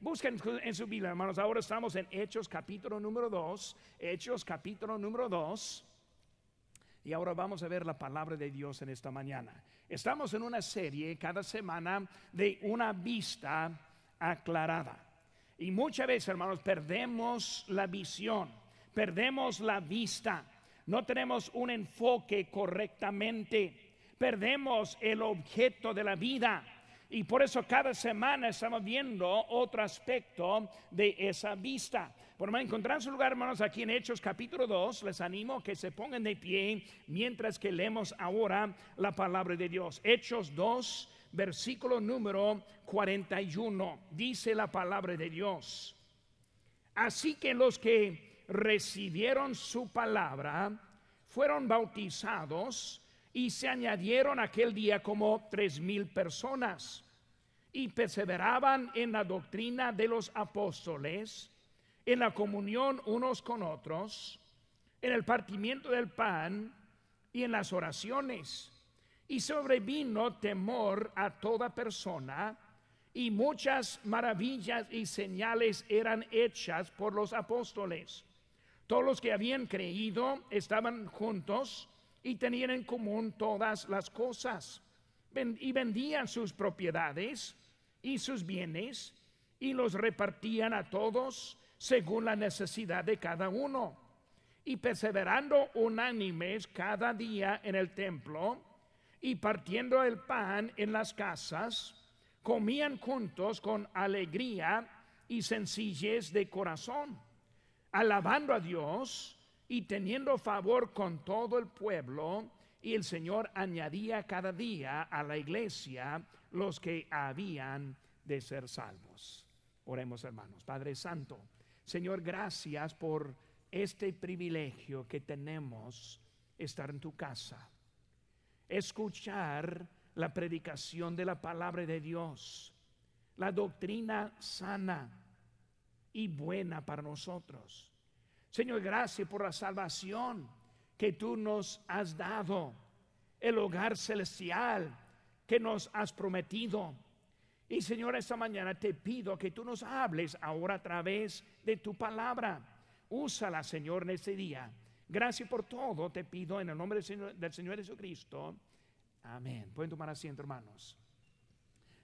Busquen en su Biblia, hermanos. Ahora estamos en Hechos capítulo número 2. Hechos capítulo número 2. Y ahora vamos a ver la palabra de Dios en esta mañana. Estamos en una serie cada semana de una vista aclarada. Y muchas veces, hermanos, perdemos la visión, perdemos la vista, no tenemos un enfoque correctamente, perdemos el objeto de la vida. Y por eso cada semana estamos viendo otro aspecto de esa vista. Por más encontrar su lugar, hermanos, aquí en Hechos capítulo 2, les animo que se pongan de pie mientras que leemos ahora la palabra de Dios. Hechos 2, versículo número 41, dice la palabra de Dios. Así que los que recibieron su palabra fueron bautizados y se añadieron aquel día como tres mil personas y perseveraban en la doctrina de los apóstoles, en la comunión unos con otros, en el partimiento del pan y en las oraciones. Y sobrevino temor a toda persona, y muchas maravillas y señales eran hechas por los apóstoles. Todos los que habían creído estaban juntos y tenían en común todas las cosas, y vendían sus propiedades y sus bienes, y los repartían a todos según la necesidad de cada uno. Y perseverando unánimes cada día en el templo, y partiendo el pan en las casas, comían juntos con alegría y sencillez de corazón, alabando a Dios y teniendo favor con todo el pueblo, y el Señor añadía cada día a la iglesia los que habían de ser salvos. Oremos hermanos. Padre Santo, Señor, gracias por este privilegio que tenemos estar en tu casa escuchar la predicación de la palabra de Dios, la doctrina sana y buena para nosotros. Señor, gracias por la salvación que tú nos has dado, el hogar celestial que nos has prometido. Y Señor, esta mañana te pido que tú nos hables ahora a través de tu palabra. Úsala, Señor, en este día Gracias por todo, te pido en el nombre del Señor, del Señor Jesucristo. Amén. Pueden tomar asiento, hermanos.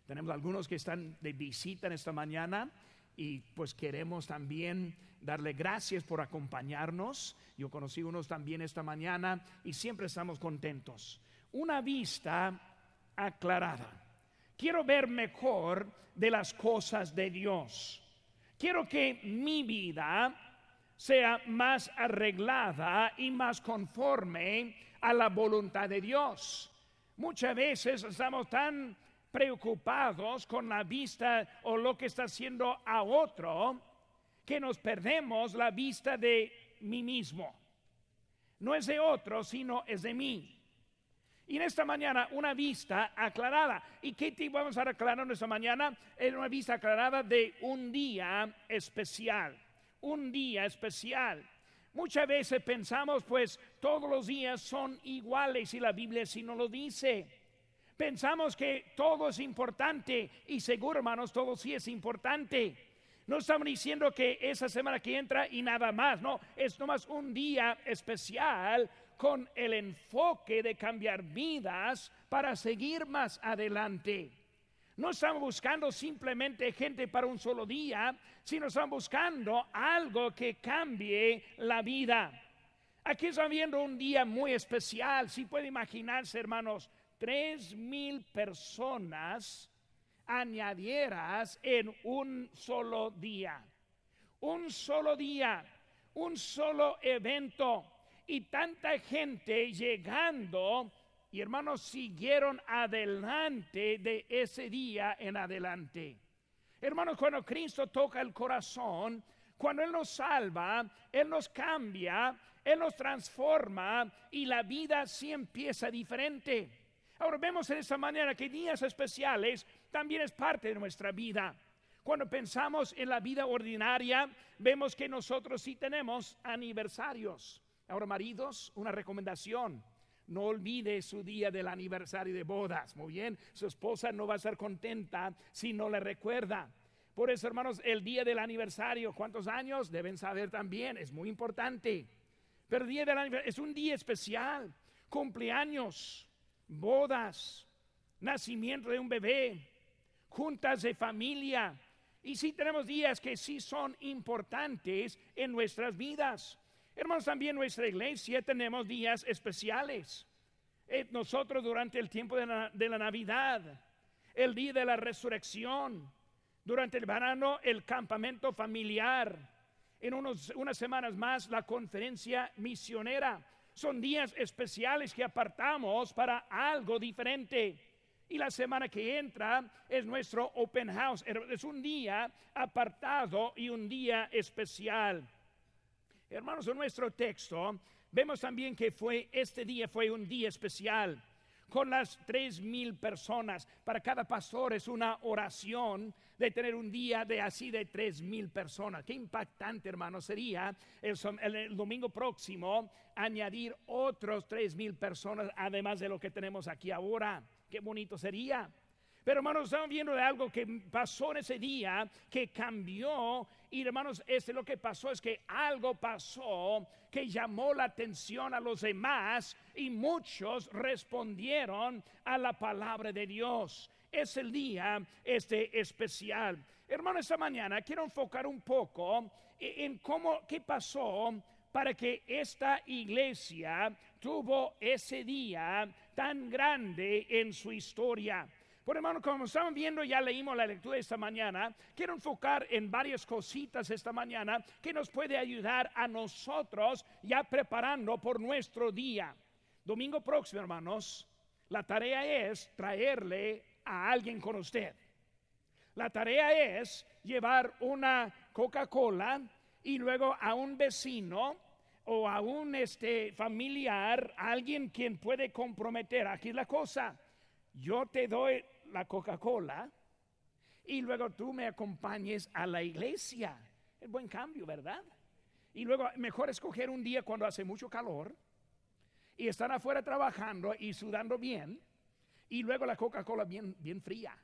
Tenemos algunos que están de visita en esta mañana y pues queremos también darle gracias por acompañarnos. Yo conocí unos también esta mañana y siempre estamos contentos. Una vista aclarada. Quiero ver mejor de las cosas de Dios. Quiero que mi vida sea más arreglada y más conforme a la voluntad de Dios. Muchas veces estamos tan preocupados con la vista o lo que está haciendo a otro que nos perdemos la vista de mí mismo. No es de otro, sino es de mí. Y en esta mañana una vista aclarada. ¿Y qué te vamos a aclarar esta mañana? Es una vista aclarada de un día especial un día especial. Muchas veces pensamos, pues todos los días son iguales y la Biblia sí no lo dice. Pensamos que todo es importante y seguro, hermanos, todo sí es importante. No estamos diciendo que esa semana que entra y nada más, no, es nomás un día especial con el enfoque de cambiar vidas para seguir más adelante. No están buscando simplemente gente para un solo día, sino están buscando algo que cambie la vida. Aquí están viendo un día muy especial. Si puede imaginarse, hermanos, tres mil personas añadieras en un solo día. Un solo día, un solo evento y tanta gente llegando y hermanos siguieron adelante de ese día en adelante. Hermanos, cuando Cristo toca el corazón, cuando Él nos salva, Él nos cambia, Él nos transforma y la vida sí empieza diferente. Ahora vemos en esta manera que días especiales también es parte de nuestra vida. Cuando pensamos en la vida ordinaria, vemos que nosotros sí tenemos aniversarios. Ahora, maridos, una recomendación no olvide su día del aniversario de bodas. Muy bien, su esposa no va a estar contenta si no le recuerda. Por eso, hermanos, el día del aniversario, ¿cuántos años? Deben saber también, es muy importante. Pero el día del aniversario es un día especial, cumpleaños, bodas, nacimiento de un bebé, juntas de familia. Y sí tenemos días que sí son importantes en nuestras vidas. Hermanos, también nuestra iglesia tenemos días especiales. Eh, nosotros durante el tiempo de la, Navidad, el día de la resurrección, durante el verano el campamento familiar, en unos, unas semanas más la conferencia misionera. Son días especiales que apartamos para algo diferente. Y la semana que entra es nuestro open house. Es un día apartado y un día especial. Hermanos, en nuestro texto vemos también que fue este día fue un día especial con las tres mil personas. Para cada pastor es una oración de tener un día de así de tres mil personas. Qué impactante, hermano, sería el, domingo próximo añadir otros tres mil personas, además de lo que tenemos aquí ahora. Qué bonito sería. Pero hermanos, estamos viendo de algo que pasó en ese día, que cambió. Y hermanos, este lo que pasó es que algo pasó que llamó la atención a los demás y muchos respondieron a la palabra de Dios. Es el día este especial. Hermano, esta mañana quiero enfocar un poco en cómo, qué pasó para que esta iglesia tuvo ese día tan grande en su historia. Por hermano, como estamos viendo, ya leímos la lectura esta mañana. Quiero enfocar en varias cositas esta mañana que nos puede ayudar a nosotros ya preparando por nuestro día. Domingo próximo, hermanos, la tarea es traerle a alguien con usted. La tarea es llevar una Coca-Cola y luego a un vecino o a un este, familiar, alguien quien puede comprometer. Aquí la cosa, yo te doy la Coca-Cola y luego tú me acompañes a la iglesia. Es buen cambio, ¿verdad? Y luego mejor escoger un día cuando hace mucho calor y están afuera trabajando y sudando bien y luego la Coca-Cola bien, bien fría.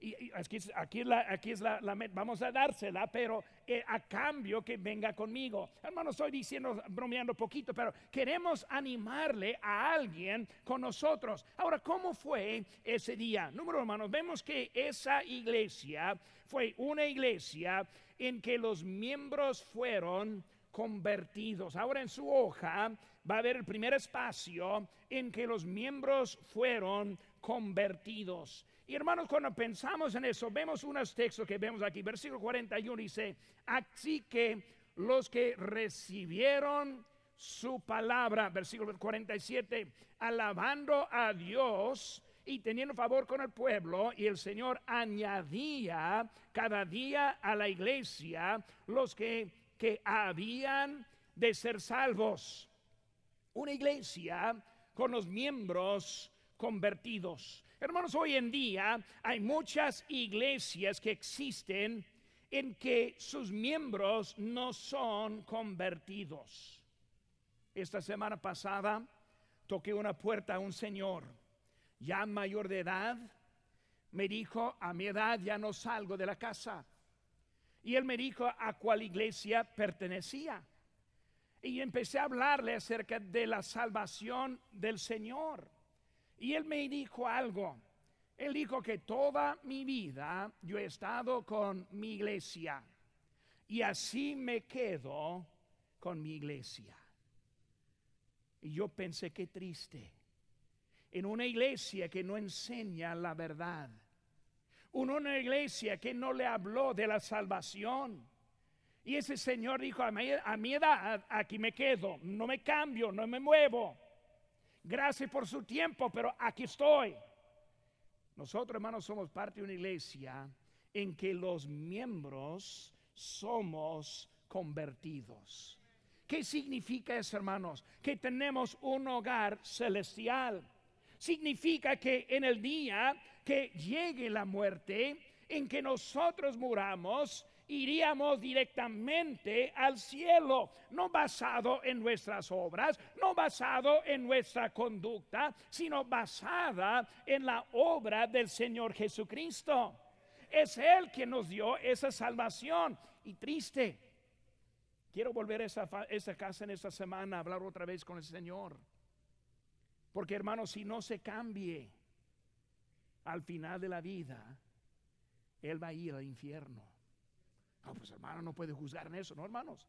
Y, aquí, aquí, la, aquí es la, vamos a dársela, pero eh, a cambio que venga conmigo. Hermano, estoy diciendo, bromeando poquito, pero queremos animarle a alguien con nosotros. Ahora, ¿cómo fue ese día? Número hermanos, vemos que esa iglesia fue una iglesia en que los miembros fueron convertidos. Ahora en su hoja va a haber el primer espacio en que los miembros fueron convertidos. Y hermanos, cuando pensamos en eso, vemos unos textos que vemos aquí. Versículo 41 dice, así que los que recibieron su palabra, versículo 47, alabando a Dios y teniendo favor con el pueblo, y el Señor añadía cada día a la iglesia los que, que habían de ser salvos. Una iglesia con los miembros convertidos. Hermanos, hoy en día hay muchas iglesias que existen en que sus miembros no son convertidos. Esta semana pasada toqué una puerta a un señor ya mayor de edad. Me dijo, a mi edad ya no salgo de la casa. Y él me dijo a cuál iglesia pertenecía. Y empecé a hablarle acerca de la salvación del Señor. Y él me dijo algo. Él dijo que toda mi vida yo he estado con mi iglesia. Y así me quedo con mi iglesia. Y yo pensé que triste. En una iglesia que no enseña la verdad. Una iglesia que no le habló de la salvación. Y ese señor dijo, a mi, a mi edad aquí me quedo, no me cambio, no me muevo. Gracias por su tiempo, pero aquí estoy. Nosotros, hermanos, somos parte de una iglesia en que los miembros somos convertidos. ¿Qué significa eso, hermanos? Que tenemos un hogar celestial. Significa que en el día que llegue la muerte, en que nosotros muramos, iríamos directamente al cielo, no basado en nuestras obras, no basado en nuestra conducta, sino basada en la obra del Señor Jesucristo. es Él quien nos dio esa salvación. Y triste, quiero volver a esa, esa casa en esta semana, a hablar otra vez con el Señor. Porque hermanos, si no se cambie al final de la vida, Él va a ir al infierno. No, pues hermano, no puede juzgar en eso, ¿no, hermanos?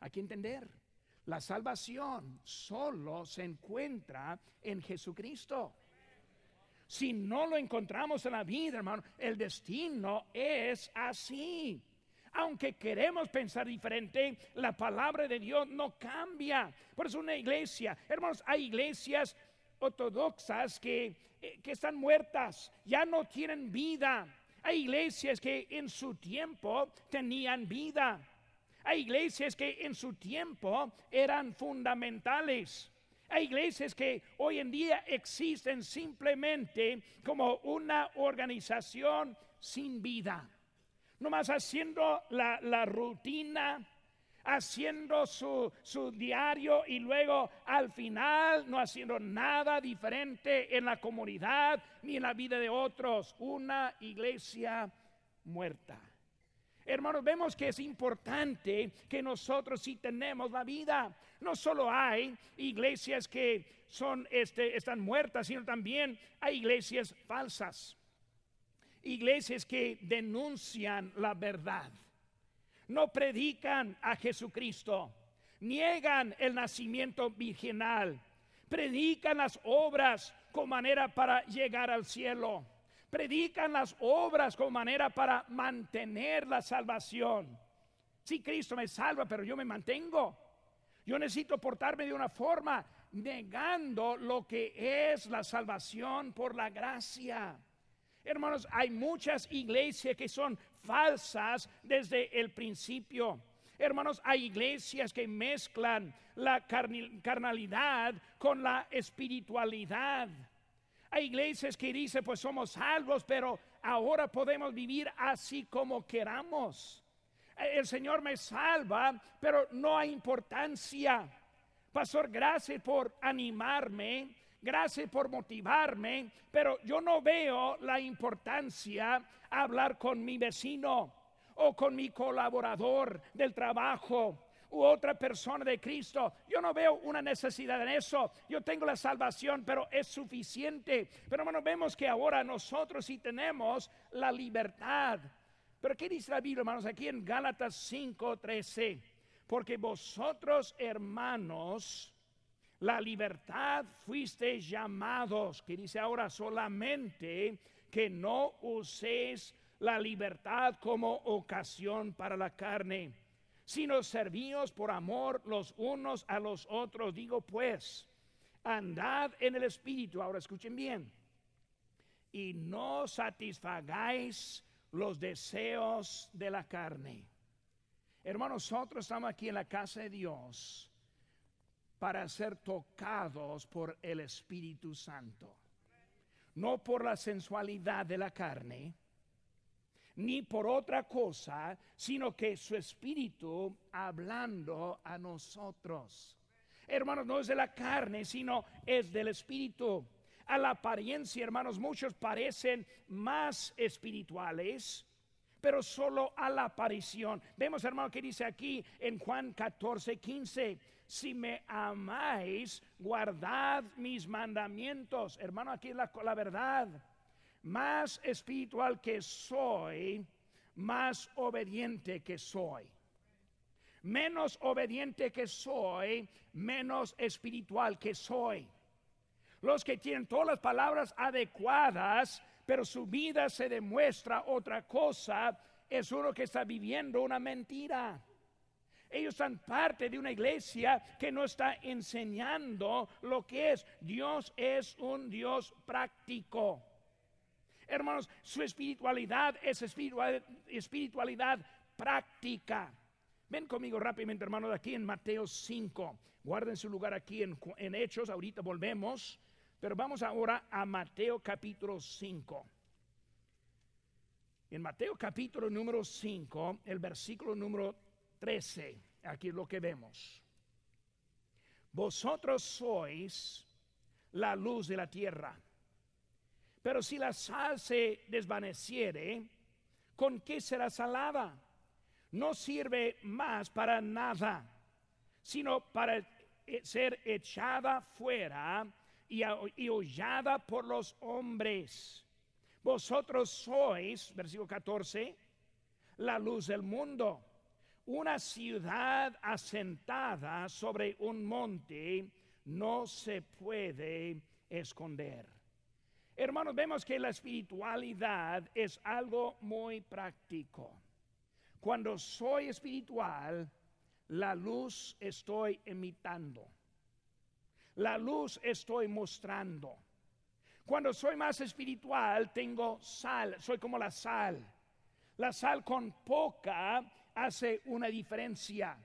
Hay que entender. La salvación solo se encuentra en Jesucristo. Si no lo encontramos en la vida, hermano, el destino es así. Aunque queremos pensar diferente, la palabra de Dios no cambia. Por eso una iglesia, hermanos, hay iglesias ortodoxas que, eh, que están muertas, ya no tienen vida. Hay iglesias que en su tiempo tenían vida. Hay iglesias que en su tiempo eran fundamentales. Hay iglesias que hoy en día existen simplemente como una organización sin vida. Nomás haciendo la, la rutina, haciendo su, su, diario y luego al final no haciendo nada diferente en la comunidad ni en la vida de otros. Una iglesia muerta. Hermanos, vemos que es importante que nosotros si tenemos la vida. No solo hay iglesias que son, este, están muertas, sino también hay iglesias falsas. Iglesias que denuncian la verdad. No predican a Jesucristo. Niegan el nacimiento virginal. Predican las obras con manera para llegar al cielo predican las obras como manera para mantener la salvación. Si Cristo me salva, pero yo me mantengo. Yo necesito portarme de una forma negando lo que es la salvación por la gracia. Hermanos, hay muchas iglesias que son falsas desde el principio. Hermanos, hay iglesias que mezclan la carnalidad con la espiritualidad. Hay iglesias que dicen, pues somos salvos, pero ahora podemos vivir así como queramos. El Señor me salva, pero no hay importancia. Pastor, gracias por animarme, gracias por motivarme, pero yo no veo la importancia hablar con mi vecino o con mi colaborador del trabajo u otra persona de Cristo. Yo no veo una necesidad en eso. Yo tengo la salvación, pero es suficiente. Pero bueno, vemos que ahora nosotros sí tenemos la libertad. Pero ¿qué dice la Biblia, hermanos? Aquí en Gálatas 5:13. Porque vosotros, hermanos, la libertad fuisteis llamados, que dice ahora solamente que no uséis la libertad como ocasión para la carne sino servíos por amor los unos a los otros. Digo pues, andad en el Espíritu. Ahora escuchen bien. Y no satisfagáis los deseos de la carne. Hermanos, nosotros estamos aquí en la casa de Dios para ser tocados por el Espíritu Santo. No por la sensualidad de la carne, ni por otra cosa, sino que su espíritu hablando a nosotros. Hermanos, no es de la carne, sino es del espíritu. A la apariencia, hermanos, muchos parecen más espirituales, pero solo a la aparición. Vemos, hermano, que dice aquí en Juan 14, 15, si me amáis, guardad mis mandamientos. Hermano, aquí es la, la verdad más espiritual que soy, más obediente que soy. Menos obediente que soy, menos espiritual que soy. Los que tienen todas las palabras adecuadas, pero su vida se demuestra otra cosa, es uno que está viviendo una mentira. Ellos son parte de una iglesia que no está enseñando lo que es. Dios es un Dios práctico. Hermanos, su espiritualidad es espiritualidad, práctica. Ven conmigo rápidamente, hermanos, aquí en Mateo 5. Guarden su lugar aquí en, en Hechos, ahorita volvemos. Pero vamos ahora a Mateo capítulo 5. En Mateo capítulo número 5, el versículo número 13, aquí lo que vemos. Vosotros sois la luz de la tierra. Pero si la sal se desvaneciere, ¿con qué será salada? No sirve más para nada, sino para eh, ser echada fuera y, y hollada por los hombres. Vosotros sois, versículo 14, la luz del mundo. Una ciudad asentada sobre un monte no se puede esconder. Hermanos, vemos que la espiritualidad es algo muy práctico. Cuando soy espiritual, la luz estoy imitando. La luz estoy mostrando. Cuando soy más espiritual, tengo sal, soy como la sal. La sal con poca hace una diferencia.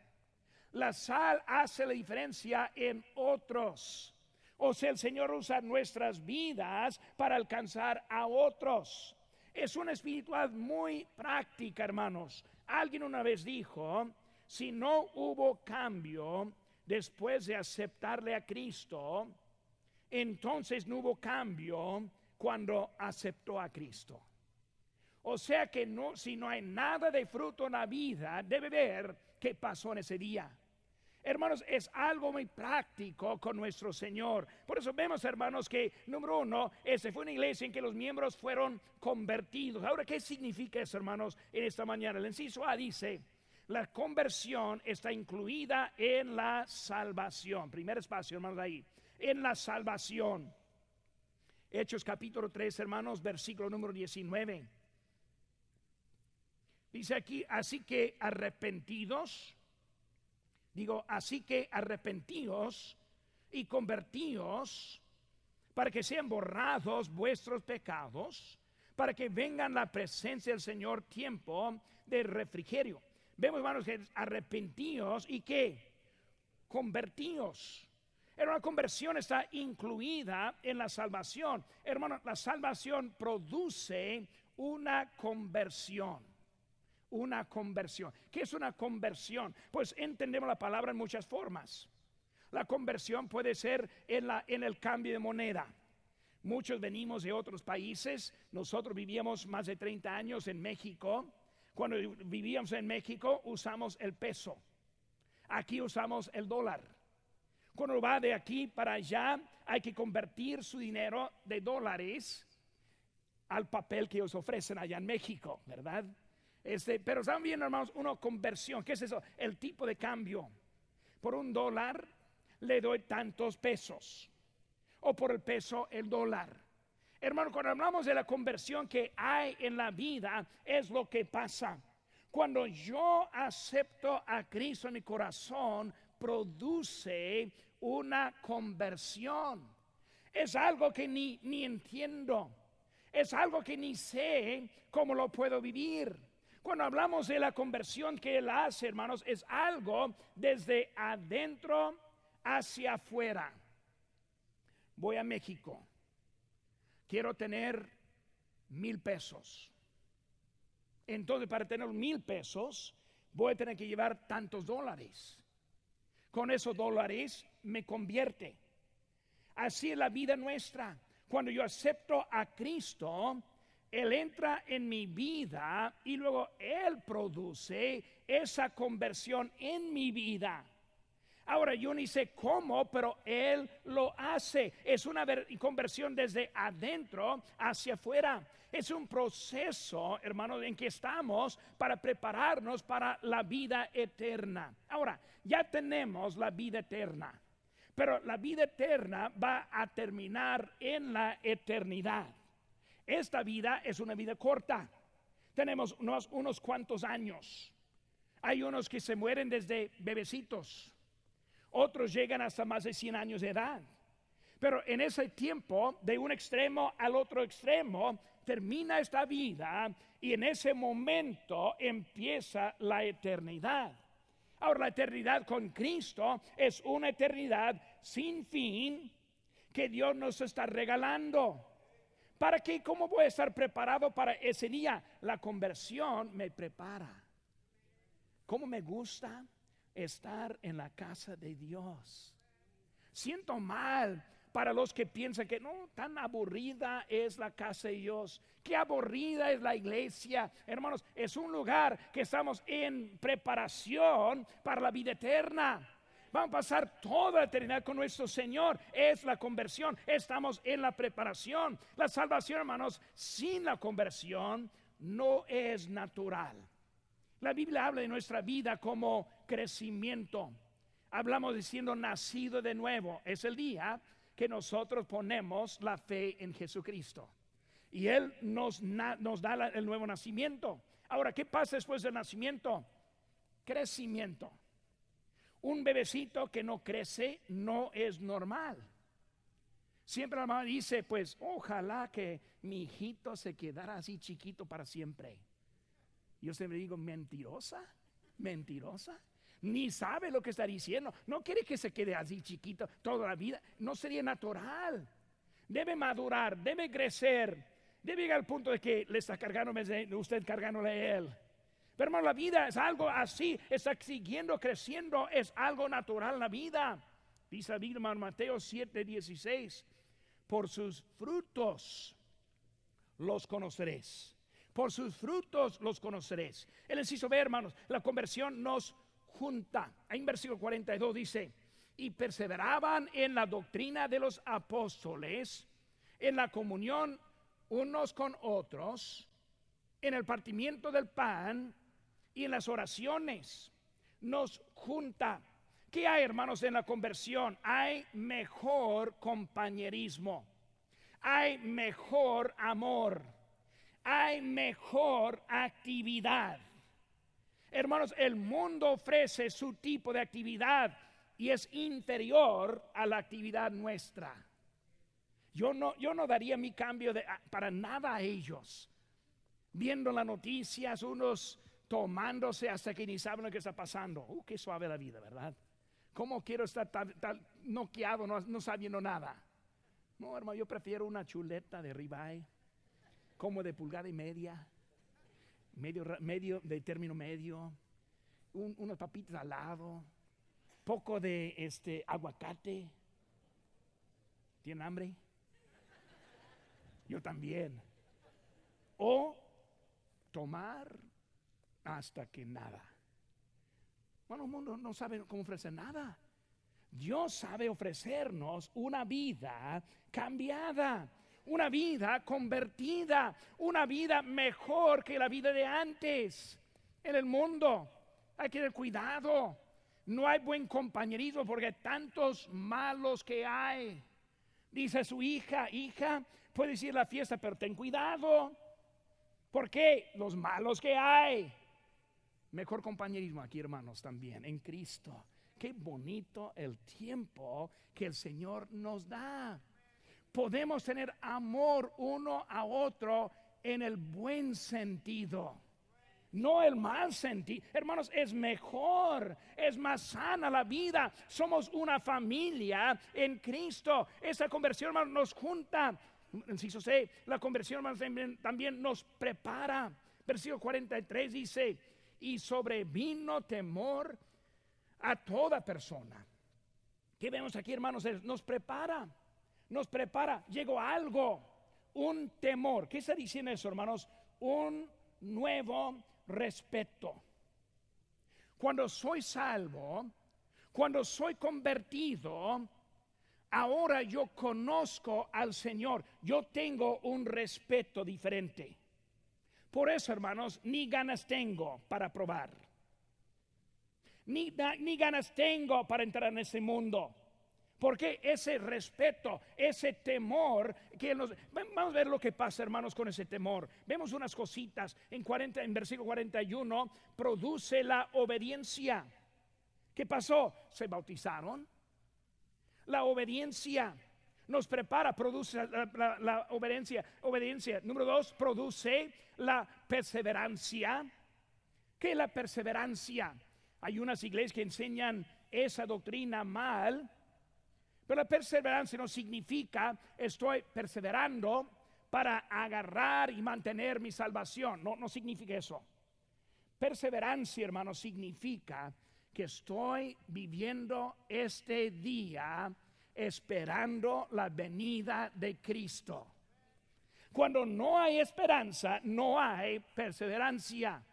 La sal hace la diferencia en otros. O sea, el Señor usa nuestras vidas para alcanzar a otros. Es una espiritual muy práctica, hermanos. Alguien una vez dijo, si no hubo cambio después de aceptarle a Cristo, entonces no hubo cambio cuando aceptó a Cristo. O sea que no, si no hay nada de fruto en la vida, debe ver qué pasó en ese día. Hermanos, es algo muy práctico con nuestro Señor. Por eso vemos, hermanos, que número uno, ese fue una iglesia en que los miembros fueron convertidos. Ahora, ¿qué significa eso, hermanos, en esta mañana? El inciso A dice, la conversión está incluida en la salvación. Primer espacio, hermanos, ahí. En la salvación. Hechos capítulo 3, hermanos, versículo número 19. Dice aquí, así que arrepentidos Digo, así que arrepentíos y convertíos para que sean borrados vuestros pecados, para que vengan la presencia del Señor tiempo de refrigerio. Vemos, hermanos, que arrepentíos y que convertíos. Hermano, la conversión está incluida en la salvación. Hermano, la salvación produce una conversión una conversión. ¿Qué es una conversión? Pues entendemos la palabra en muchas formas. La conversión puede ser en, la, en el cambio de moneda. Muchos venimos de otros países. Nosotros vivíamos más de 30 años en México. Cuando vivíamos en México usamos el peso. Aquí usamos el dólar. Cuando va de aquí para allá hay que convertir su dinero de dólares al papel que os ofrecen allá en México, ¿verdad? Este, pero están viendo, hermanos, una conversión. ¿Qué es eso? El tipo de cambio. Por un dólar le doy tantos pesos. O por el peso el dólar. Hermano, cuando hablamos de la conversión que hay en la vida, es lo que pasa. Cuando yo acepto a Cristo en mi corazón, produce una conversión. Es algo que ni, ni entiendo. Es algo que ni sé cómo lo puedo vivir. Cuando hablamos de la conversión que Él hace, hermanos, es algo desde adentro hacia afuera. Voy a México. Quiero tener mil pesos. Entonces, para tener mil pesos, voy a tener que llevar tantos dólares. Con esos dólares me convierte. Así es la vida nuestra. Cuando yo acepto a Cristo, él entra en mi vida y luego Él produce esa conversión en mi vida. Ahora yo ni sé cómo, pero Él lo hace. Es una conversión desde adentro hacia afuera. Es un proceso, hermano, en que estamos para prepararnos para la vida eterna. Ahora, ya tenemos la vida eterna, pero la vida eterna va a terminar en la eternidad. Esta vida es una vida corta. Tenemos unos, unos cuantos años. Hay unos que se mueren desde bebecitos. Otros llegan hasta más de 100 años de edad. Pero en ese tiempo, de un extremo al otro extremo, termina esta vida y en ese momento empieza la eternidad. Ahora, la eternidad con Cristo es una eternidad sin fin que Dios nos está regalando. ¿Para qué? ¿Cómo voy a estar preparado para ese día? La conversión me prepara. ¿Cómo me gusta estar en la casa de Dios? Siento mal para los que piensan que no, tan aburrida es la casa de Dios, qué aburrida es la iglesia. Hermanos, es un lugar que estamos en preparación para la vida eterna. Vamos a pasar toda la eternidad con nuestro Señor. Es la conversión. Estamos en la preparación. La salvación, hermanos, sin la conversión no es natural. La Biblia habla de nuestra vida como crecimiento. Hablamos diciendo nacido de nuevo. Es el día que nosotros ponemos la fe en Jesucristo. Y Él nos, nos da el nuevo nacimiento. Ahora, ¿qué pasa después del nacimiento? Crecimiento. Un bebecito que no crece no es normal. Siempre la mamá dice, pues ojalá que mi hijito se quedara así chiquito para siempre. Yo siempre digo, mentirosa, mentirosa. Ni sabe lo que está diciendo. No quiere que se quede así chiquito toda la vida. No sería natural. Debe madurar, debe crecer. Debe llegar al punto de que le está cargando usted cargándole a él. Pero hermano, la vida es algo así, está siguiendo creciendo, es algo natural la vida. Dice la Biblia Mateo 7, 16, por sus frutos los conoceréis. Por sus frutos los conoceréis. El inciso B, hermanos, la conversión nos junta. En versículo 42 dice, y perseveraban en la doctrina de los apóstoles, en la comunión unos con otros, en el partimiento del pan y en las oraciones nos junta. ¿Qué hay, hermanos, en la conversión? Hay mejor compañerismo, hay mejor amor, hay mejor actividad. Hermanos, el mundo ofrece su tipo de actividad y es inferior a la actividad nuestra. Yo no, yo no daría mi cambio de, para nada a ellos. Viendo las noticias, unos tomándose hasta que ni saben lo que está pasando. Uh, qué suave la vida, ¿verdad? ¿Cómo quiero estar tan, noqueado, no, sabiendo nada? No, hermano, yo prefiero una chuleta de ribeye, como de pulgada y media, medio, medio de término medio, un, papitas al lado, poco de este aguacate. ¿Tienen hambre? Yo también. O tomar hasta que nada. Bueno, el mundo no sabe cómo ofrecer nada. Dios sabe ofrecernos una vida cambiada, una vida convertida, una vida mejor que la vida de antes. En el mundo hay que tener cuidado. No hay buen compañerismo porque tantos malos que hay. Dice su hija, hija, puedes ir a la fiesta, pero ten cuidado. Porque los malos que hay. Mejor compañerismo aquí, hermanos, también en Cristo. Qué bonito el tiempo que el Señor nos da. Podemos tener amor uno a otro en el buen sentido. No el mal sentido. Hermanos, es mejor, es más sana la vida. Somos una familia en Cristo. Esa conversión, hermanos, nos junta. Inciso C, la conversión, hermanos, también nos prepara. Versículo 43 dice, y sobrevino temor a toda persona. ¿Qué vemos aquí, hermanos? Nos prepara, nos prepara. Llegó algo, un temor. ¿Qué está diciendo eso, hermanos? Un nuevo respeto. Cuando soy salvo, cuando soy convertido, ahora yo conozco al Señor. Yo tengo un respeto diferente. Por eso, hermanos, ni ganas tengo para probar. Ni, ni ganas tengo para entrar en ese mundo. Porque ese respeto, ese temor que nos, vamos a ver lo que pasa, hermanos, con ese temor. Vemos unas cositas en 40 en versículo 41 produce la obediencia. ¿Qué pasó? Se bautizaron. La obediencia nos prepara, produce la, obediencia. Obediencia. Número dos, produce la perseverancia. ¿Qué es la perseverancia? Hay unas iglesias que enseñan esa doctrina mal, pero la perseverancia no significa estoy perseverando para agarrar y mantener mi salvación. No, no significa eso. Perseverancia, hermano, significa que estoy viviendo este día esperando la venida de Cristo. Cuando no hay esperanza, no hay perseverancia.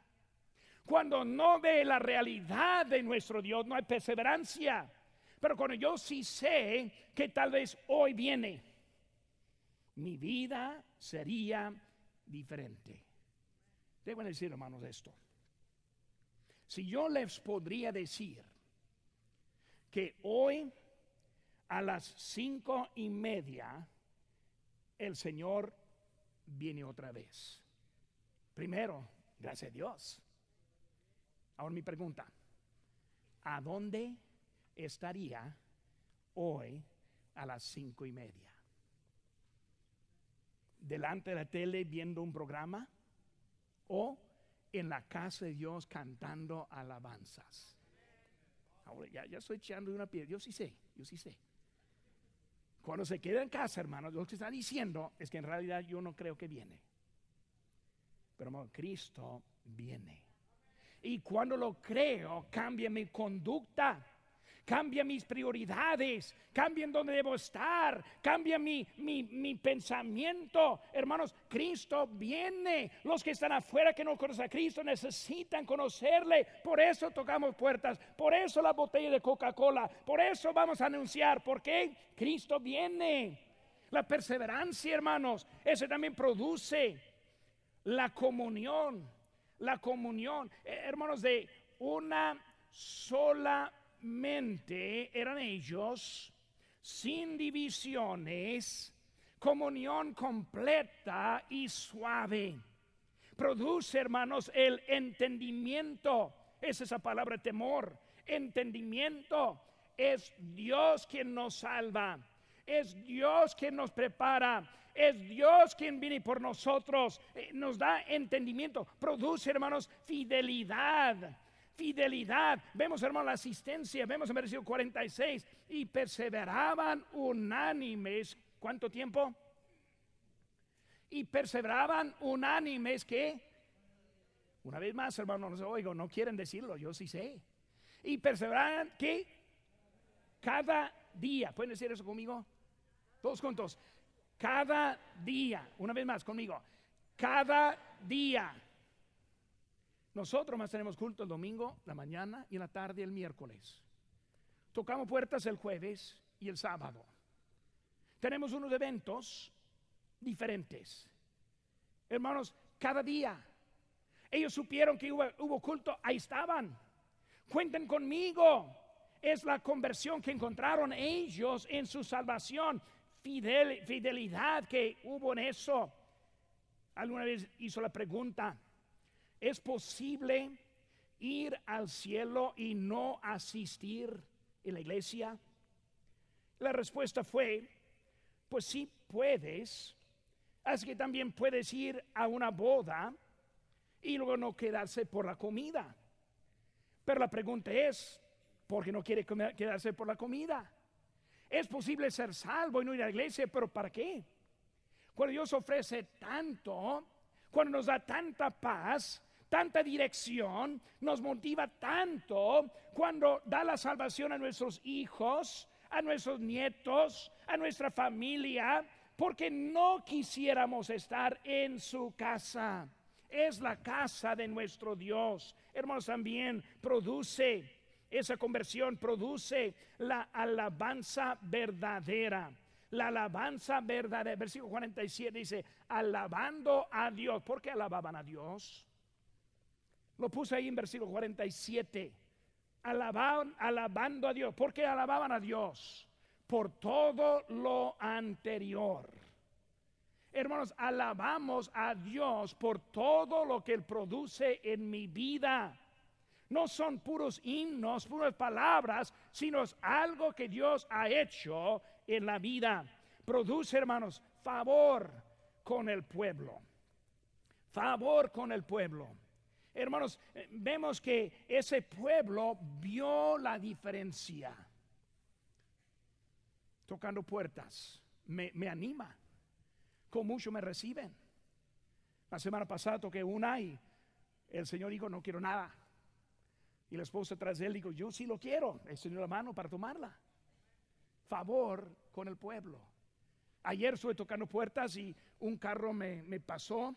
Cuando no ve la realidad de nuestro Dios, no hay perseverancia. Pero cuando yo sí sé que tal vez hoy viene, mi vida sería diferente. Debo decir, hermanos, esto. Si yo les podría decir que hoy a las cinco y media el Señor viene otra vez. Primero, gracias a Dios. Ahora mi pregunta, ¿a dónde estaría hoy a las cinco y media? ¿Delante de la tele viendo un programa? ¿O en la casa de Dios cantando alabanzas? Ahora ya, ya estoy echando una piedra. Yo sí sé, yo sí sé. Cuando se queda en casa, hermanos, lo que está diciendo es que en realidad yo no creo que viene. Pero Cristo viene. Y cuando lo creo, cambia mi conducta cambia mis prioridades, cambia en donde debo estar, cambia mi, mi, pensamiento. Hermanos, Cristo viene. Los que están afuera que no conocen a Cristo necesitan conocerle. Por eso tocamos puertas, por eso la botella de Coca-Cola, por eso vamos a anunciar, porque Cristo viene. La perseverancia, hermanos, ese también produce la comunión, la comunión, eh, hermanos, de una sola mente eran ellos sin divisiones, comunión completa y suave. Produce, hermanos, el entendimiento. Es esa palabra temor. Entendimiento. Es Dios quien nos salva. Es Dios quien nos prepara. Es Dios quien viene por nosotros. Eh, nos da entendimiento. Produce, hermanos, fidelidad fidelidad. Vemos, hermano, la asistencia. Vemos en versículo 46. Y perseveraban unánimes. ¿Cuánto tiempo? Y perseveraban unánimes que, una vez más, hermano, no oigo, no quieren decirlo, yo sí sé. Y perseveraban que cada día, ¿pueden decir eso conmigo? Todos juntos. Cada día, una vez más conmigo, cada día nosotros más tenemos culto el domingo, la mañana y la tarde el miércoles. Tocamos puertas el jueves y el sábado. Tenemos unos eventos diferentes. Hermanos, cada día ellos supieron que hubo, culto, ahí estaban. Cuenten conmigo. Es la conversión que encontraron ellos en su salvación. fidelidad que hubo en eso. Alguna vez hizo la pregunta, ¿Es posible ir al cielo y no asistir en la iglesia? La respuesta fue, pues sí puedes, así que también puedes ir a una boda y luego no quedarse por la comida. Pero la pregunta es, ¿por qué no quiere quedarse por la comida? Es posible ser salvo y no ir a la iglesia, pero ¿para qué? Cuando Dios ofrece tanto, cuando nos da tanta paz, tanta dirección, nos motiva tanto cuando da la salvación a nuestros hijos, a nuestros nietos, a nuestra familia, porque no quisiéramos estar en su casa. Es la casa de nuestro Dios. Hermanos, también produce, esa conversión produce la alabanza verdadera. La alabanza verdadera. Versículo 47 dice, alabando a Dios. ¿Por qué alababan a Dios? Lo puse ahí en versículo 47. Alababan, alabando a Dios. ¿Por qué alababan a Dios? Por todo lo anterior. Hermanos, alabamos a Dios por todo lo que Él produce en mi vida. No son puros himnos, puras palabras, sino es algo que Dios ha hecho en la vida. Produce, hermanos, favor con el pueblo. Favor con el pueblo. Hermanos, eh, vemos que ese pueblo vio la diferencia. Tocando puertas, me, anima. Con mucho me reciben. La semana pasada toqué una y el Señor dijo, no quiero nada. Y la esposa tras él dijo, yo sí lo quiero. Extendió la mano para tomarla. favor con el pueblo. Ayer estuve tocando puertas y un carro me, me pasó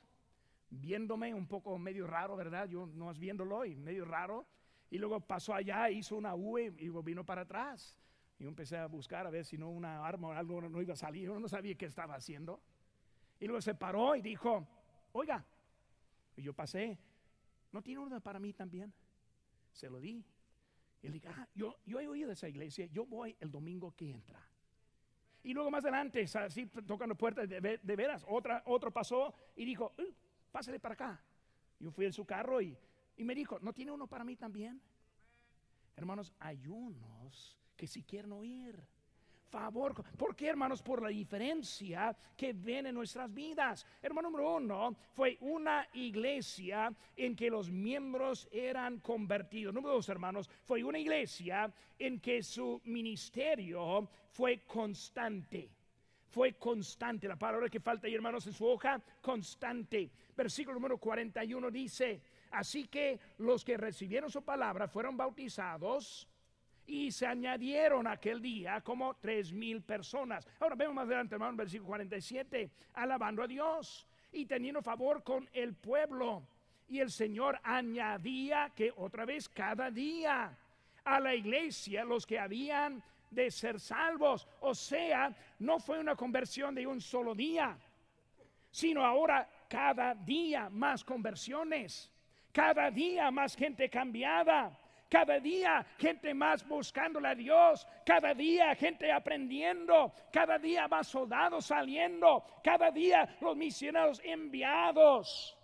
viéndome un poco medio raro, ¿verdad? Yo no es viéndolo y medio raro. Y luego pasó allá, hizo una U y vino para atrás. Y empecé a buscar a ver si no una arma o algo no iba a salir. No sabía qué estaba haciendo. Y luego se paró y dijo, oiga, y yo pasé, ¿no tiene orden para mí también? Se lo di. Y le dije, ah, yo, yo he oído de esa iglesia, yo voy el domingo que entra. Y luego más adelante, así tocando puertas, de, de, veras, otra, otro pasó y dijo, uh, pásale para acá. Yo fui en su carro y, y me dijo, ¿no tiene uno para mí también? Hermanos, hay unos que si quieren oír favor. ¿Por qué, hermanos? Por la diferencia que ven en nuestras vidas. Hermano número uno, fue una iglesia en que los miembros eran convertidos. Número dos, hermanos, fue una iglesia en que su ministerio fue constante. Fue constante. La palabra que falta ahí, hermanos, en su hoja, constante. Versículo número 41 dice, así que los que recibieron su palabra fueron bautizados y se añadieron aquel día como tres mil personas. Ahora vemos más adelante, hermano, versículo 47, alabando a Dios y teniendo favor con el pueblo. Y el Señor añadía que otra vez cada día a la iglesia los que habían de ser salvos. O sea, no fue una conversión de un solo día, sino ahora cada día más conversiones, cada día más gente cambiada cada día gente más buscándole a Dios, cada día gente aprendiendo, cada día más soldados saliendo, cada día los misioneros enviados.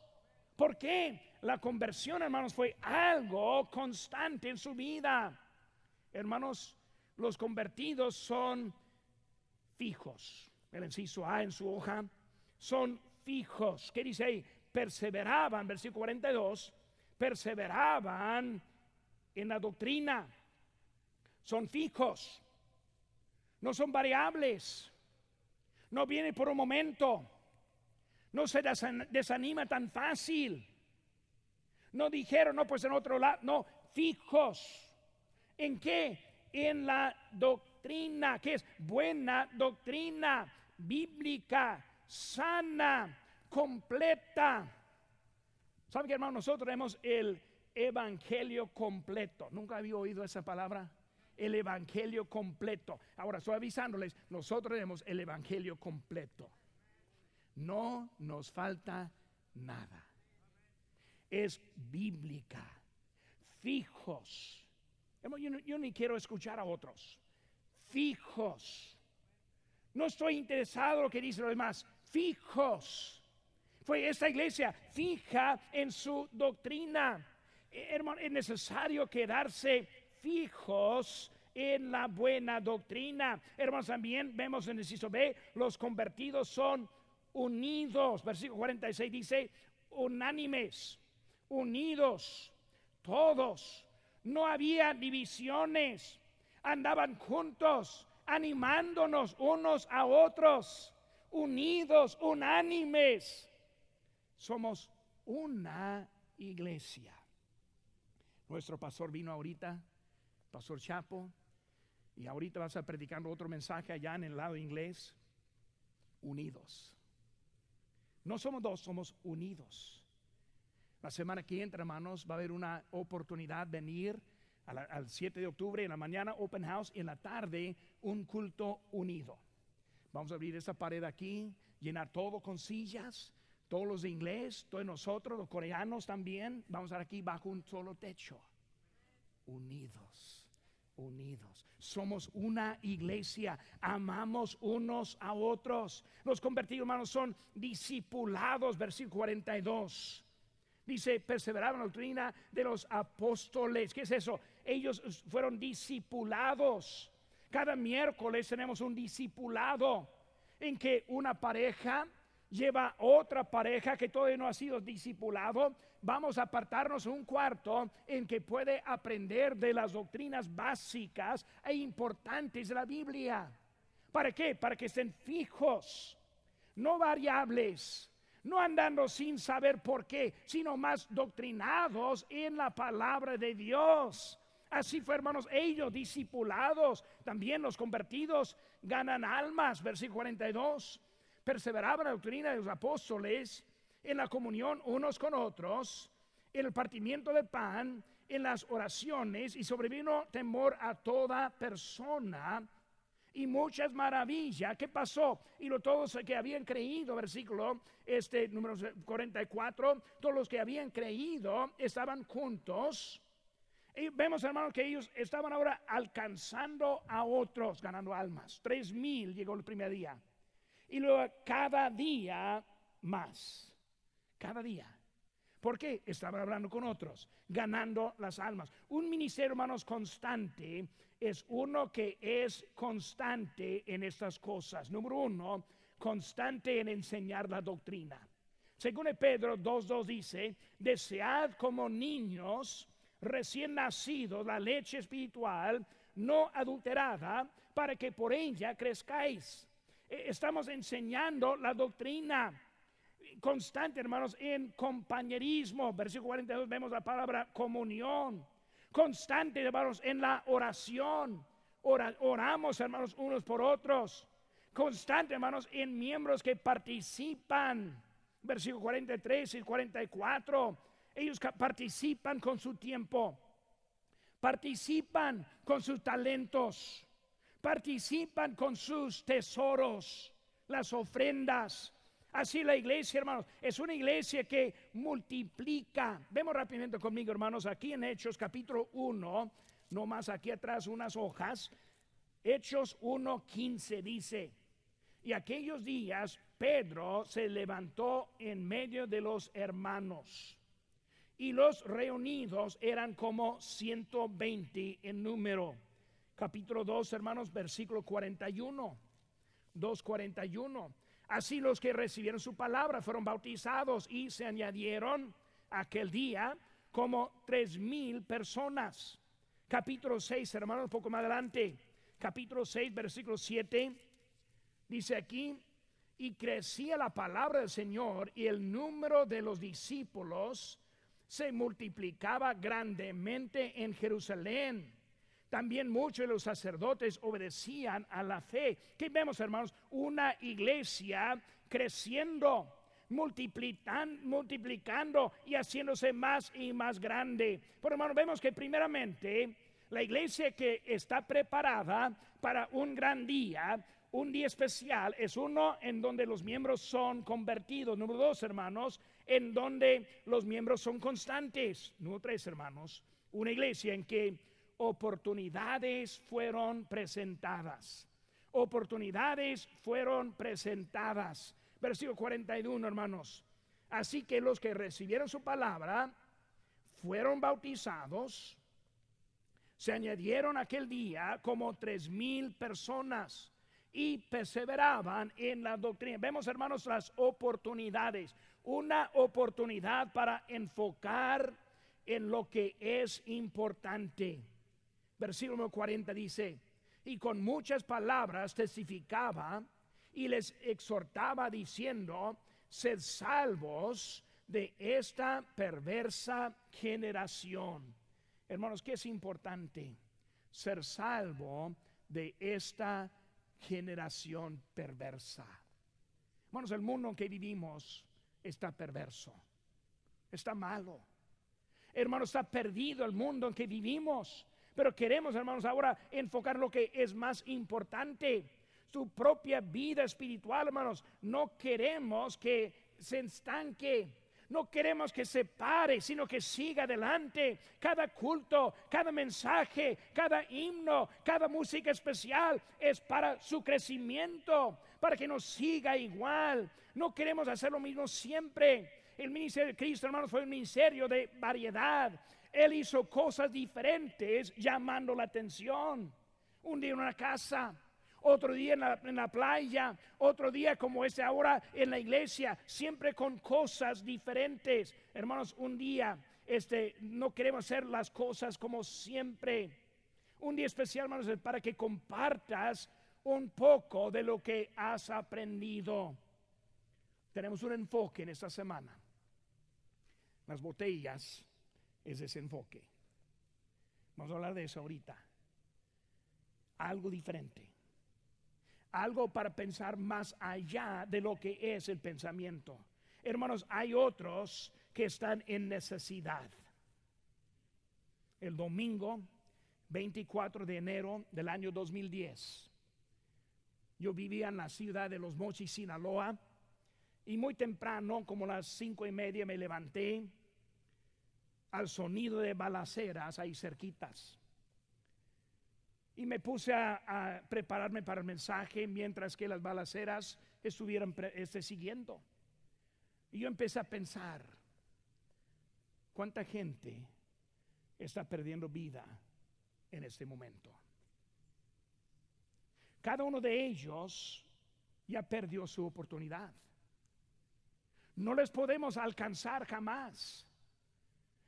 ¿Por qué? La conversión, hermanos, fue algo constante en su vida. Hermanos, los convertidos son fijos. El inciso A en su hoja son fijos. ¿Qué dice ahí? Perseveraban, versículo 42, perseveraban en la doctrina. Son fijos, no son variables, no viene por un momento, no se desanima tan fácil. No dijeron, no, pues en otro lado, no, fijos. ¿En qué? En la doctrina, que es buena doctrina, bíblica, sana, completa. ¿Saben que hermano? Nosotros tenemos el evangelio completo. Nunca había oído esa palabra. El evangelio completo. Ahora estoy avisándoles, nosotros tenemos el evangelio completo. No nos falta nada. Es bíblica. Fijos. Yo, yo ni quiero escuchar a otros. Fijos. No estoy interesado en lo que dicen los demás. Fijos. Fue esta iglesia fija en su doctrina hermano, es necesario quedarse fijos en la buena doctrina. Hermanos, también vemos en el inciso B, los convertidos son unidos. Versículo 46 dice, unánimes, unidos, todos. No había divisiones, andaban juntos, animándonos unos a otros, unidos, unánimes. Somos una iglesia. Nuestro pastor vino ahorita, Pastor Chapo, y ahorita va a predicando otro mensaje allá en el lado inglés. Unidos. No somos dos, somos unidos. La semana que entra, hermanos, va a haber una oportunidad de venir al 7 de octubre en la mañana, open house, y en la tarde, un culto unido. Vamos a abrir esta pared aquí, llenar todo con sillas todos los de inglés, todos nosotros, los coreanos también, vamos a estar aquí bajo un solo techo, unidos, unidos. Somos una iglesia, amamos unos a otros. Los convertidos, hermanos, son discipulados, versículo 42. Dice, perseveraban la doctrina de los apóstoles. ¿Qué es eso? Ellos fueron discipulados. Cada miércoles tenemos un discipulado en que una pareja lleva otra pareja que todavía no ha sido discipulado, vamos a apartarnos un cuarto en que puede aprender de las doctrinas básicas e importantes de la Biblia. ¿Para qué? Para que estén fijos, no variables, no andando sin saber por qué, sino más doctrinados en la palabra de Dios Así fue, hermanos, ellos discipulados, también los convertidos ganan almas, versículo 42. Perseveraban la doctrina de los apóstoles, en la comunión unos con otros, en el partimiento del pan, en las oraciones, y sobrevino temor a toda persona y muchas maravillas. ¿Qué pasó? Y lo, todos que habían creído, versículo este número 44, todos los que habían creído estaban juntos y vemos, hermanos, que ellos estaban ahora alcanzando a otros, ganando almas. Tres mil llegó el primer día. Y luego cada día más. Cada día. ¿Por qué? Estaban hablando con otros, ganando las almas. Un ministerio, hermanos, constante es uno que es constante en estas cosas. Número uno, constante en enseñar la doctrina. Según Pedro 2.2 dice, desead como niños recién nacido la leche espiritual no adulterada, para que por ella crezcáis. E, estamos enseñando la doctrina constante, hermanos, en compañerismo. Versículo 42 vemos la palabra comunión. Constante, hermanos, en la oración. oramos, hermanos, unos por otros. Constante, hermanos, en miembros que participan. Versículo 43 y 44 ellos participan con su tiempo, participan con sus talentos, participan con sus tesoros, las ofrendas. Así la iglesia, hermanos, es una iglesia que multiplica. Vemos rápidamente conmigo, hermanos, aquí en Hechos capítulo 1, no más aquí atrás unas hojas. Hechos 1:15 dice, y aquellos días Pedro se levantó en medio de los hermanos y los reunidos eran como 120 en número. Capítulo 2, hermanos, versículo 41. 2.41. Así los que recibieron su palabra fueron bautizados y se añadieron aquel día como tres mil personas. Capítulo 6, hermanos, un poco más adelante. Capítulo 6, versículo 7. Dice aquí, y crecía la palabra del Señor y el número de los discípulos se multiplicaba grandemente en Jerusalén. También muchos de los sacerdotes obedecían a la fe. Que vemos, hermanos, una iglesia creciendo, multiplicando y haciéndose más y más grande. Por hermanos, vemos que primeramente la iglesia que está preparada para un gran día, un día especial, es uno en donde los miembros son convertidos. Número dos, hermanos, en donde los miembros son constantes. Número tres, hermanos, una iglesia en que oportunidades fueron presentadas. Oportunidades fueron presentadas. Versículo 41, hermanos. Así que los que recibieron su palabra fueron bautizados. Se añadieron aquel día como tres mil personas y perseveraban en la doctrina. Vemos, hermanos, las oportunidades una oportunidad para enfocar en lo que es importante. Versículo 40 dice, y con muchas palabras testificaba y les exhortaba diciendo, sed salvos de esta perversa generación. Hermanos, ¿qué es importante? Ser salvo de esta generación perversa. Hermanos, el mundo en que vivimos está perverso, está malo. Hermanos, está perdido el mundo en que vivimos. Pero queremos, hermanos, ahora enfocar lo que es más importante. Su propia vida espiritual, hermanos. No queremos que se estanque. No queremos que se pare, sino que siga adelante. Cada culto, cada mensaje, cada himno, cada música especial es para su crecimiento, para que nos siga igual. No queremos hacer lo mismo siempre. El ministerio de Cristo, hermanos, fue un ministerio de variedad. Él hizo cosas diferentes llamando la atención. Un día en una casa, otro día en la, playa, otro día como este ahora en la iglesia, siempre con cosas diferentes. Hermanos, un día este, no queremos hacer las cosas como siempre. Un día especial, hermanos, para que compartas un poco de lo que has aprendido. Tenemos un enfoque en esta semana. Las botellas es ese enfoque. Vamos a hablar de eso ahorita. Algo diferente. Algo para pensar más allá de lo que es el pensamiento. Hermanos, hay otros que están en necesidad. El domingo 24 de enero del año 2010, yo vivía en la ciudad de Los Mochis, Sinaloa, y muy temprano, como las cinco y media, me levanté al sonido de balaceras ahí cerquitas. Y me puse a, prepararme para el mensaje mientras que las balaceras estuvieran este, siguiendo. Y yo empecé a pensar, ¿cuánta gente está perdiendo vida en este momento? Cada uno de ellos ya perdió su oportunidad. No les podemos alcanzar jamás.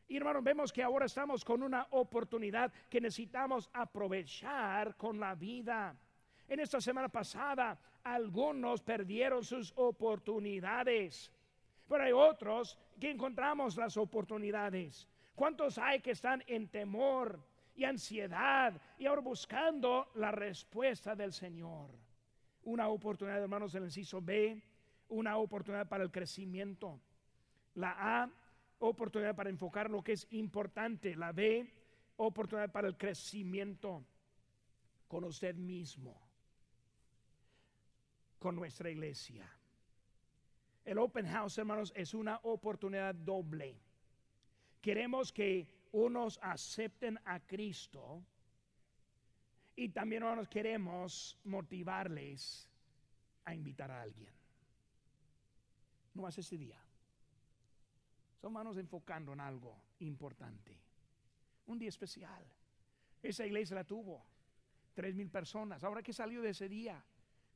Y hermanos, vemos que ahora estamos con una oportunidad que necesitamos aprovechar con la vida. En esta semana pasada, algunos perdieron sus oportunidades, pero hay otros que encontramos las oportunidades. ¿Cuántos hay que están en temor y ansiedad y ahora buscando la respuesta del Señor? Una oportunidad, hermanos, el inciso B, una oportunidad para el crecimiento. La A, oportunidad para enfocar lo que es importante. La B, oportunidad para el crecimiento con usted mismo, con nuestra iglesia. El open house, hermanos, es una oportunidad doble. Queremos que unos acepten a Cristo y también, hermanos, queremos motivarles a invitar a alguien. No más ese día. Son manos enfocando en algo importante. Un día especial. Esa iglesia la tuvo. Tres mil personas. Ahora que salió de ese día,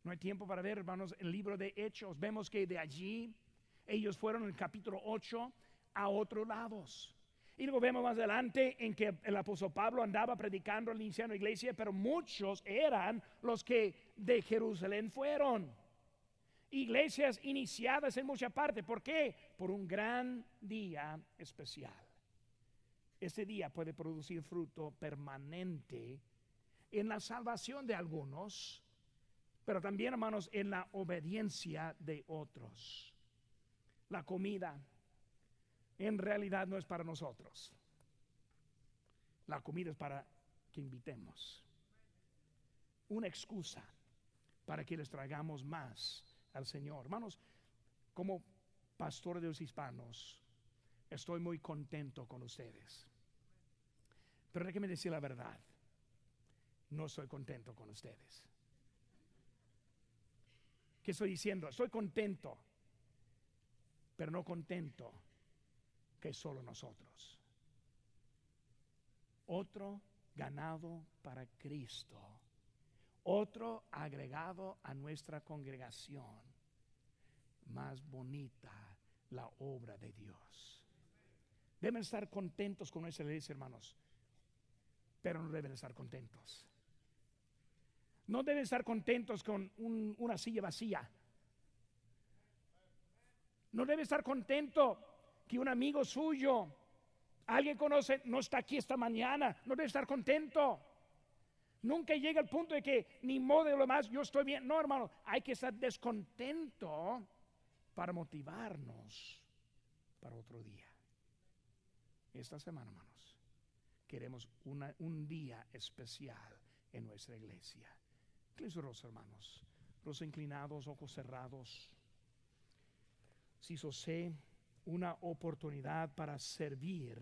no hay tiempo para ver, hermanos, el libro de Hechos. Vemos que de allí ellos fueron en el capítulo 8 a otros lados. Y luego vemos más adelante en que el apóstol Pablo andaba predicando la iniciando iglesia, pero muchos eran los que de Jerusalén fueron iglesias iniciadas en mucha parte. ¿Por qué? Por un gran día especial. Ese día puede producir fruto permanente en la salvación de algunos, pero también, hermanos, en la obediencia de otros. La comida en realidad no es para nosotros. La comida es para que invitemos. Una excusa para que les traigamos más al Señor. Hermanos, como pastor de los hispanos, estoy muy contento con ustedes. Pero déjenme decir la verdad, no estoy contento con ustedes. ¿Qué estoy diciendo? Estoy contento, pero no contento que solo nosotros. Otro ganado para Cristo otro agregado a nuestra congregación, más bonita la obra de Dios. Deben estar contentos con nuestra iglesia, hermanos, pero no deben estar contentos. No deben estar contentos con una silla vacía. No debe estar contento que un amigo suyo, alguien conoce, no está aquí esta mañana. No debe estar contento. Nunca llega el punto de que ni modo de lo más, yo estoy bien. No, hermano, hay que estar descontento para motivarnos para otro día. Esta semana, hermanos, queremos un día especial en nuestra iglesia. los hermanos, los inclinados, ojos cerrados. Si sé una oportunidad para servir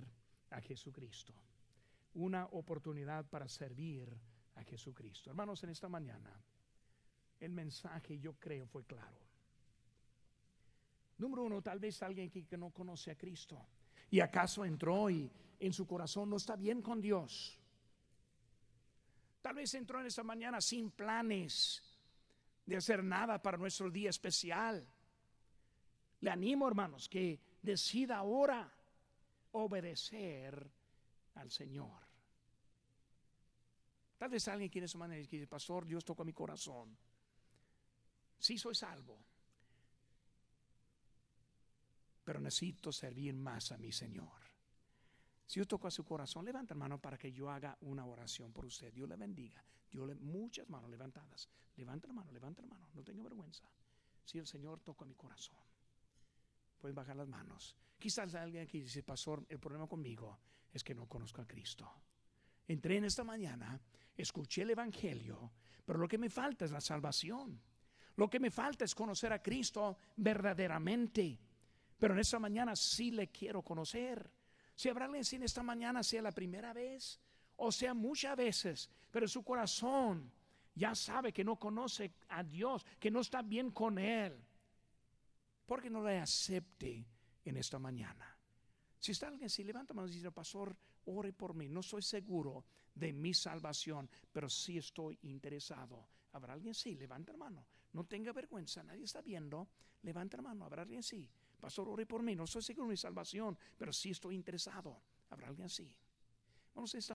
a Jesucristo, una oportunidad para servir a Jesucristo. Hermanos, en esta mañana el mensaje yo creo fue claro. Número uno, tal vez alguien que, no conoce a Cristo y acaso entró y en su corazón no está bien con Dios. Tal vez entró en esta mañana sin planes de hacer nada para nuestro día especial. Le animo, hermanos, que decida ahora obedecer al Señor. Tal vez alguien quiere su manera y dice, pastor, Dios toca mi corazón. Sí soy salvo. Pero necesito servir más a mi Señor. Si yo toco a su corazón, levanta la mano para que yo haga una oración por usted. Dios le bendiga. Dios le muchas manos levantadas. Levanta la mano, levanta la mano. No tenga vergüenza. Si el Señor toca mi corazón, pueden bajar las manos. Quizás alguien aquí dice, Pastor, el problema conmigo es que no conozco a Cristo. Entré en esta mañana, escuché el Evangelio, pero lo que me falta es la salvación. Lo que me falta es conocer a Cristo verdaderamente. Pero en esta mañana sí le quiero conocer. Si habrá alguien en esta mañana, sea la primera vez o sea muchas veces, pero su corazón ya sabe que no conoce a Dios, que no está bien con Él, porque no le acepte en esta mañana. Si está alguien, si levanta manos y dice, pastor, ore por mí, no soy seguro de mi salvación, pero sí estoy interesado. ¿Habrá alguien? Sí, levanta la mano. No tenga vergüenza, nadie está viendo. Levanta la mano. ¿Habrá alguien? Sí. Pastor, ore por mí. No soy seguro de mi salvación, pero sí estoy interesado. ¿Habrá alguien así? Vamos a